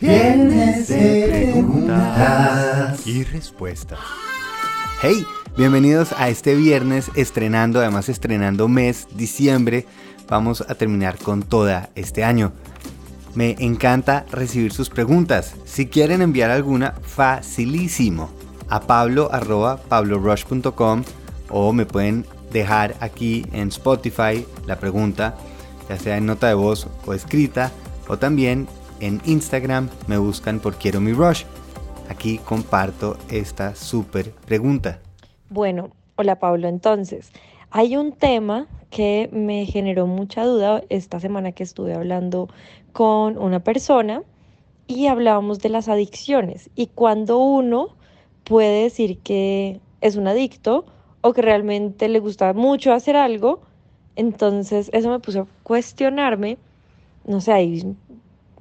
Viernes de preguntas y respuestas. Hey, bienvenidos a este viernes estrenando, además estrenando mes, diciembre. Vamos a terminar con toda este año. Me encanta recibir sus preguntas. Si quieren enviar alguna, facilísimo. A pablo arroba pablorush.com o me pueden dejar aquí en Spotify la pregunta, ya sea en nota de voz o escrita, o también en Instagram me buscan por Quiero mi Rush. Aquí comparto esta súper pregunta. Bueno, hola Pablo, entonces, hay un tema que me generó mucha duda esta semana que estuve hablando con una persona y hablábamos de las adicciones y cuando uno puede decir que es un adicto o que realmente le gusta mucho hacer algo, entonces eso me puso a cuestionarme, no sé, hay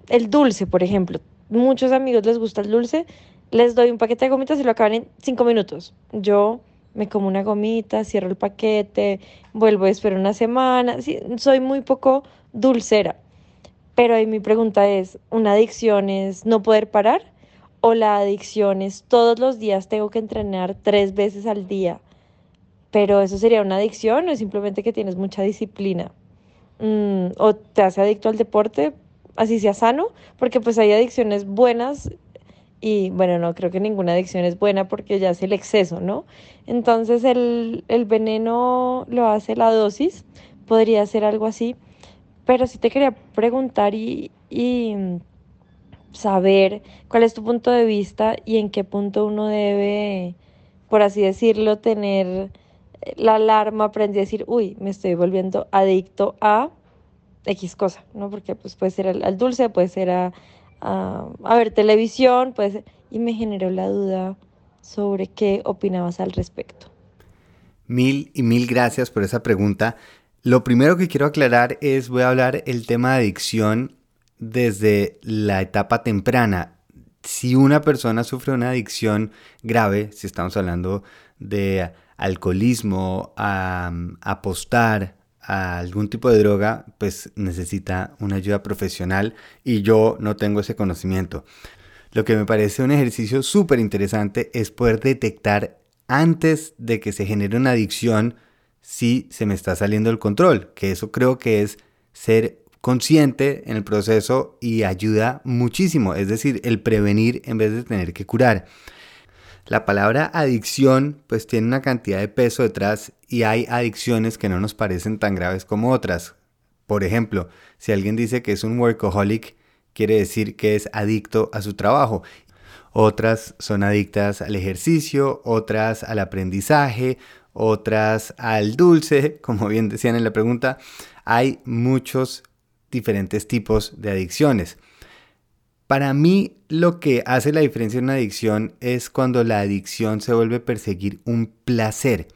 el dulce, por ejemplo. Muchos amigos les gusta el dulce, les doy un paquete de gomitas y lo acaban en cinco minutos. Yo me como una gomita, cierro el paquete, vuelvo a esperar una semana. soy muy poco dulcera. Pero ahí mi pregunta es, ¿una adicción es no poder parar? ¿O la adicción es todos los días tengo que entrenar tres veces al día? Pero eso sería una adicción o es simplemente que tienes mucha disciplina? Mm, ¿O te hace adicto al deporte? Así sea sano, porque pues hay adicciones buenas y bueno, no creo que ninguna adicción es buena porque ya es el exceso, ¿no? Entonces el, veneno lo hace la dosis, podría ser algo así, pero sí te quería preguntar y, y saber cuál es tu punto de vista y en qué punto uno debe, por así decirlo, tener la alarma, aprendí a decir, uy, me estoy volviendo adicto a X cosa, ¿no? Porque pues puede ser al, dulce, puede ser a, a, ver televisión, puede ser... Y me generó la duda sobre qué opinabas al respecto. Mil y mil gracias por esa pregunta. Lo primero que quiero aclarar es, voy a hablar el tema de adicción desde la etapa temprana. Si una persona sufre una adicción grave, si estamos hablando de alcoholismo, a apostar, a algún tipo de droga, pues necesita una ayuda profesional y yo no tengo ese conocimiento. Lo que me parece un ejercicio súper interesante es poder detectar antes de que se genere una adicción si se me está saliendo el control, que eso creo que es ser consciente en el proceso y ayuda muchísimo, es decir, el prevenir en vez de tener que curar. La palabra adicción pues tiene una cantidad de peso detrás y hay adicciones que no nos parecen tan graves como otras. Por ejemplo, si alguien dice que es un workaholic, quiere decir que es adicto a su trabajo. Otras son adictas al ejercicio, otras al aprendizaje, otras al dulce, como bien decían en la pregunta. Hay muchos diferentes tipos de adicciones. Para mí lo que hace la diferencia en una adicción es cuando la adicción se vuelve a perseguir un placer,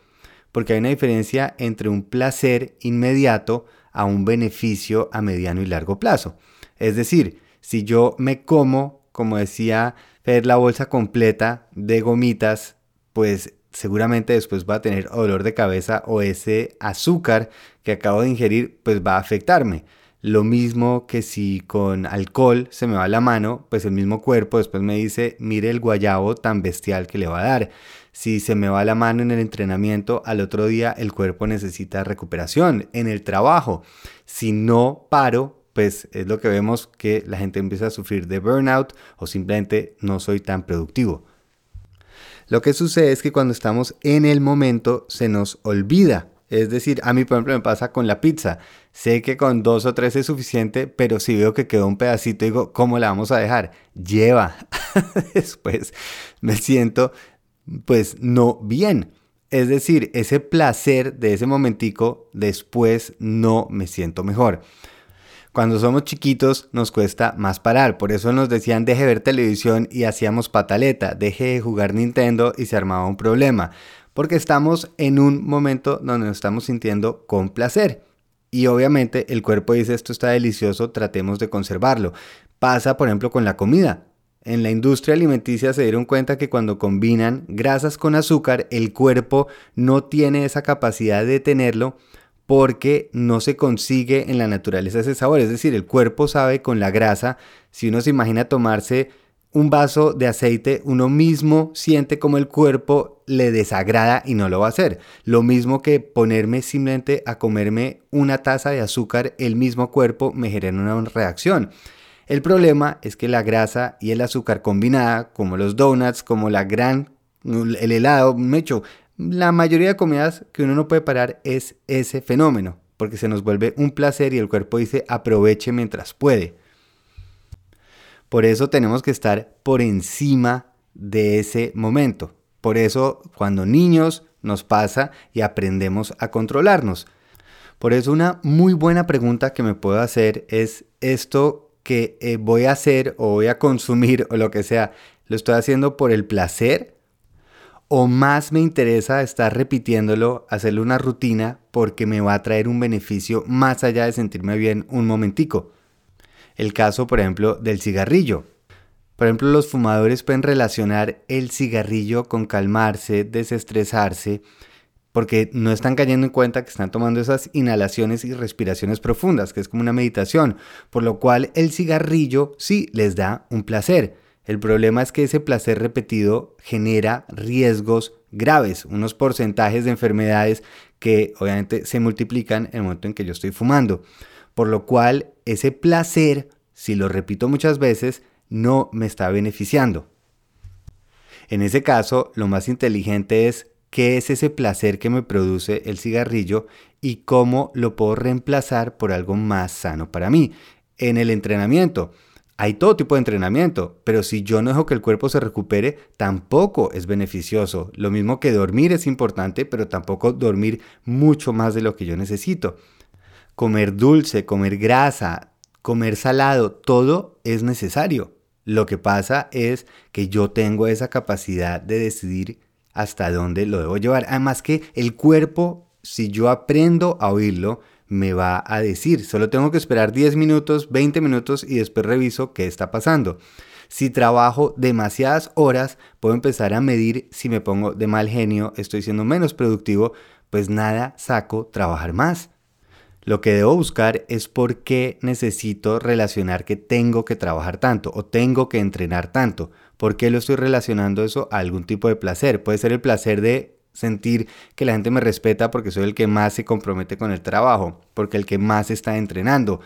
porque hay una diferencia entre un placer inmediato a un beneficio a mediano y largo plazo. Es decir, si yo me como, como decía ver la bolsa completa de gomitas, pues seguramente después va a tener dolor de cabeza o ese azúcar que acabo de ingerir, pues va a afectarme. Lo mismo que si con alcohol se me va la mano, pues el mismo cuerpo después me dice, mire el guayabo tan bestial que le va a dar. Si se me va la mano en el entrenamiento, al otro día el cuerpo necesita recuperación. En el trabajo, si no paro, pues es lo que vemos que la gente empieza a sufrir de burnout o simplemente no soy tan productivo. Lo que sucede es que cuando estamos en el momento se nos olvida es decir, a mí por ejemplo me pasa con la pizza. Sé que con dos o tres es suficiente, pero si veo que quedó un pedacito, digo, ¿cómo la vamos a dejar? Lleva. Después me siento pues no bien. Es decir, ese placer de ese momentico, después no me siento mejor. Cuando somos chiquitos nos cuesta más parar, por eso nos decían deje ver televisión y hacíamos pataleta, deje de jugar Nintendo y se armaba un problema porque estamos en un momento donde nos estamos sintiendo con placer. Y obviamente el cuerpo dice esto está delicioso, tratemos de conservarlo. Pasa por ejemplo con la comida. En la industria alimenticia se dieron cuenta que cuando combinan grasas con azúcar, el cuerpo no tiene esa capacidad de tenerlo porque no se consigue en la naturaleza ese sabor. Es decir, el cuerpo sabe con la grasa, si uno se imagina tomarse un vaso de aceite, uno mismo siente como el cuerpo le desagrada y no lo va a hacer. Lo mismo que ponerme simplemente a comerme una taza de azúcar, el mismo cuerpo me genera una reacción. El problema es que la grasa y el azúcar combinada, como los donuts, como la gran, el helado, mecho, la mayoría de comidas que uno no puede parar es ese fenómeno, porque se nos vuelve un placer y el cuerpo dice aproveche mientras puede. Por eso tenemos que estar por encima de ese momento. Por eso cuando niños nos pasa y aprendemos a controlarnos. Por eso una muy buena pregunta que me puedo hacer es esto que eh, voy a hacer o voy a consumir o lo que sea, ¿lo estoy haciendo por el placer? ¿O más me interesa estar repitiéndolo, hacerle una rutina porque me va a traer un beneficio más allá de sentirme bien un momentico? El caso, por ejemplo, del cigarrillo. Por ejemplo, los fumadores pueden relacionar el cigarrillo con calmarse, desestresarse, porque no están cayendo en cuenta que están tomando esas inhalaciones y respiraciones profundas, que es como una meditación, por lo cual el cigarrillo sí les da un placer. El problema es que ese placer repetido genera riesgos graves, unos porcentajes de enfermedades que obviamente se multiplican en el momento en que yo estoy fumando por lo cual ese placer, si lo repito muchas veces, no me está beneficiando. En ese caso, lo más inteligente es qué es ese placer que me produce el cigarrillo y cómo lo puedo reemplazar por algo más sano para mí. En el entrenamiento, hay todo tipo de entrenamiento, pero si yo no dejo que el cuerpo se recupere, tampoco es beneficioso. Lo mismo que dormir es importante, pero tampoco dormir mucho más de lo que yo necesito comer dulce, comer grasa, comer salado, todo es necesario. Lo que pasa es que yo tengo esa capacidad de decidir hasta dónde lo debo llevar. Además que el cuerpo, si yo aprendo a oírlo, me va a decir. Solo tengo que esperar 10 minutos, 20 minutos y después reviso qué está pasando. Si trabajo demasiadas horas, puedo empezar a medir si me pongo de mal genio, estoy siendo menos productivo, pues nada, saco trabajar más. Lo que debo buscar es por qué necesito relacionar que tengo que trabajar tanto o tengo que entrenar tanto. ¿Por qué lo estoy relacionando eso a algún tipo de placer? Puede ser el placer de sentir que la gente me respeta porque soy el que más se compromete con el trabajo, porque el que más está entrenando.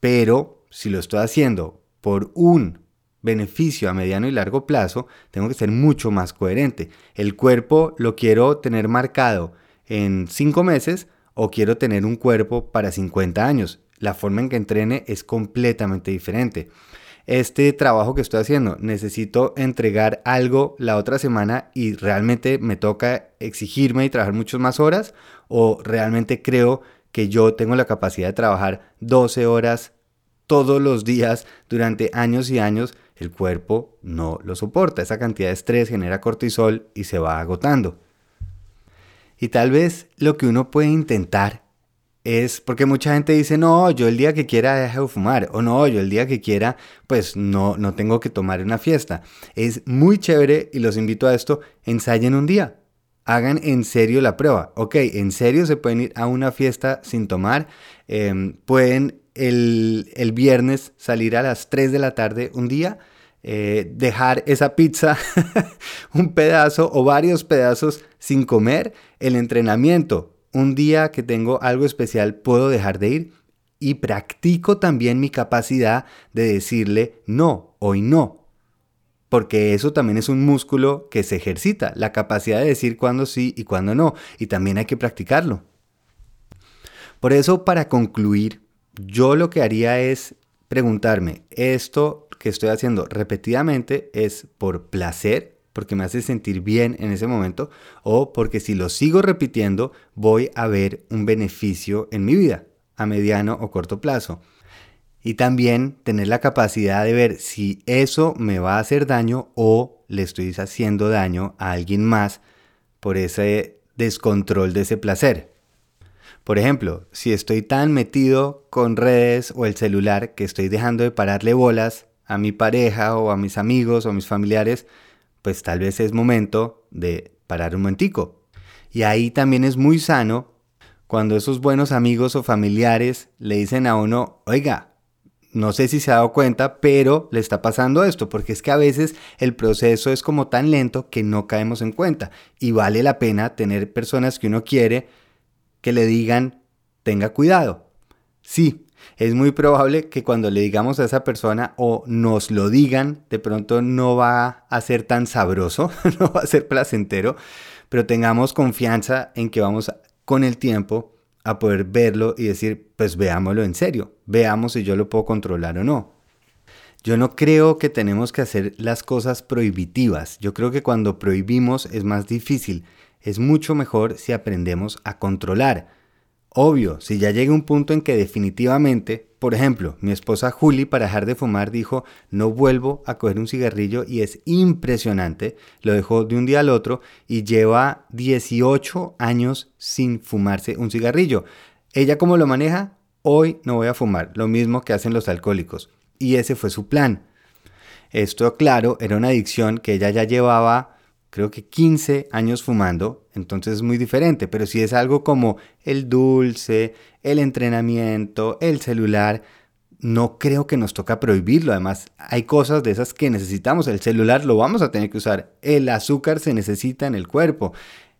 Pero si lo estoy haciendo por un beneficio a mediano y largo plazo, tengo que ser mucho más coherente. El cuerpo lo quiero tener marcado en cinco meses, o quiero tener un cuerpo para 50 años. La forma en que entrene es completamente diferente. Este trabajo que estoy haciendo, necesito entregar algo la otra semana y realmente me toca exigirme y trabajar muchas más horas o realmente creo que yo tengo la capacidad de trabajar 12 horas todos los días durante años y años, el cuerpo no lo soporta. Esa cantidad de estrés genera cortisol y se va agotando. Y tal vez lo que uno puede intentar es porque mucha gente dice, no, yo el día que quiera dejo de fumar, o no, yo el día que quiera, pues no, no tengo que tomar una fiesta. Es muy chévere y los invito a esto, ensayen un día, hagan en serio la prueba. Ok, en serio se pueden ir a una fiesta sin tomar, em, pueden el, el viernes salir a las 3 de la tarde un día eh, dejar esa pizza, un pedazo o varios pedazos sin comer, el entrenamiento. Un día que tengo algo especial puedo dejar de ir y practico también mi capacidad de decirle no, hoy no. Porque eso también es un músculo que se ejercita, la capacidad de decir cuándo sí y cuándo no. Y también hay que practicarlo. Por eso, para concluir, yo lo que haría es preguntarme, ¿esto que estoy haciendo repetidamente es por placer, porque me hace sentir bien en ese momento, o porque si lo sigo repitiendo voy a ver un beneficio en mi vida a mediano o corto plazo. Y también tener la capacidad de ver si eso me va a hacer daño o le estoy haciendo daño a alguien más por ese descontrol de ese placer. Por ejemplo, si estoy tan metido con redes o el celular que estoy dejando de pararle bolas a mi pareja o a mis amigos o a mis familiares, pues tal vez es momento de parar un momentico. Y ahí también es muy sano cuando esos buenos amigos o familiares le dicen a uno, oiga, no sé si se ha dado cuenta, pero le está pasando esto, porque es que a veces el proceso es como tan lento que no caemos en cuenta y vale la pena tener personas que uno quiere que le digan, tenga cuidado. Sí, es muy probable que cuando le digamos a esa persona o nos lo digan, de pronto no va a ser tan sabroso, no va a ser placentero, pero tengamos confianza en que vamos con el tiempo a poder verlo y decir, pues veámoslo en serio, veamos si yo lo puedo controlar o no. Yo no creo que tenemos que hacer las cosas prohibitivas. Yo creo que cuando prohibimos es más difícil. Es mucho mejor si aprendemos a controlar. Obvio, si ya llega un punto en que definitivamente, por ejemplo, mi esposa Julie para dejar de fumar dijo, no vuelvo a coger un cigarrillo y es impresionante, lo dejó de un día al otro y lleva 18 años sin fumarse un cigarrillo. ¿Ella cómo lo maneja? Hoy no voy a fumar, lo mismo que hacen los alcohólicos. Y ese fue su plan. Esto, claro, era una adicción que ella ya llevaba creo que 15 años fumando, entonces es muy diferente, pero si es algo como el dulce, el entrenamiento, el celular, no creo que nos toca prohibirlo. Además, hay cosas de esas que necesitamos. El celular lo vamos a tener que usar. El azúcar se necesita en el cuerpo.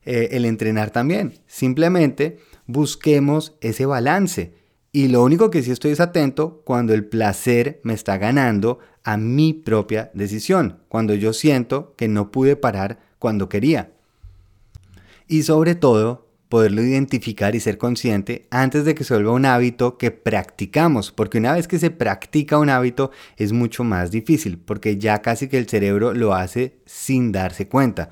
Eh, el entrenar también. Simplemente busquemos ese balance. Y lo único que sí estoy es atento cuando el placer me está ganando a mi propia decisión, cuando yo siento que no pude parar cuando quería. Y sobre todo, poderlo identificar y ser consciente antes de que se vuelva un hábito que practicamos, porque una vez que se practica un hábito es mucho más difícil, porque ya casi que el cerebro lo hace sin darse cuenta.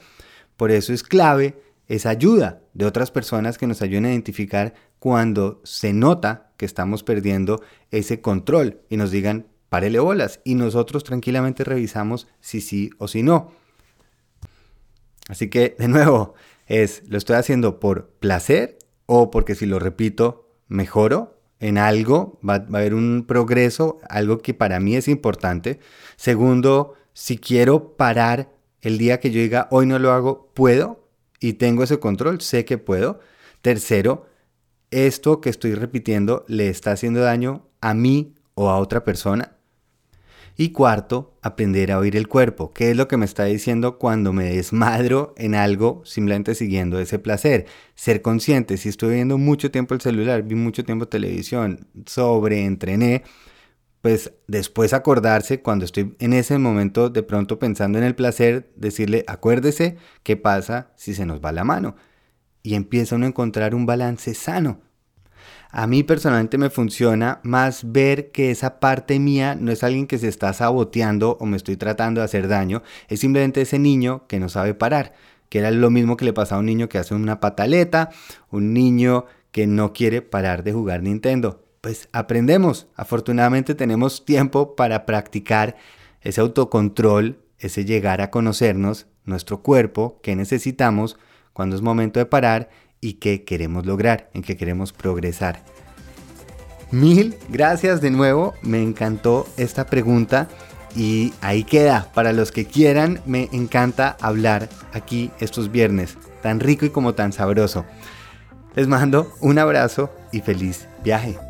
Por eso es clave esa ayuda de otras personas que nos ayuden a identificar cuando se nota que estamos perdiendo ese control y nos digan, párele bolas, y nosotros tranquilamente revisamos si sí o si no. Así que, de nuevo, es, ¿lo estoy haciendo por placer o porque si lo repito, mejoro en algo, va, va a haber un progreso, algo que para mí es importante? Segundo, si quiero parar el día que yo diga, hoy no lo hago, ¿puedo? Y tengo ese control, sé que puedo. Tercero, esto que estoy repitiendo le está haciendo daño a mí o a otra persona. Y cuarto, aprender a oír el cuerpo. ¿Qué es lo que me está diciendo cuando me desmadro en algo simplemente siguiendo ese placer? Ser consciente. Si estoy viendo mucho tiempo el celular, vi mucho tiempo televisión, sobreentrené, pues después acordarse cuando estoy en ese momento de pronto pensando en el placer, decirle, acuérdese qué pasa si se nos va la mano. Y empieza uno a encontrar un balance sano a mí personalmente me funciona más ver que esa parte mía no es alguien que se está saboteando o me estoy tratando de hacer daño, es simplemente ese niño que no sabe parar, que era lo mismo que le pasa a un niño que hace una pataleta, un niño que no quiere parar de jugar Nintendo. Pues aprendemos, afortunadamente tenemos tiempo para practicar ese autocontrol, ese llegar a conocernos, nuestro cuerpo, qué necesitamos cuando es momento de parar y qué queremos lograr, en qué queremos progresar. Mil gracias de nuevo, me encantó esta pregunta y ahí queda. Para los que quieran, me encanta hablar aquí estos viernes, tan rico y como tan sabroso. Les mando un abrazo y feliz viaje.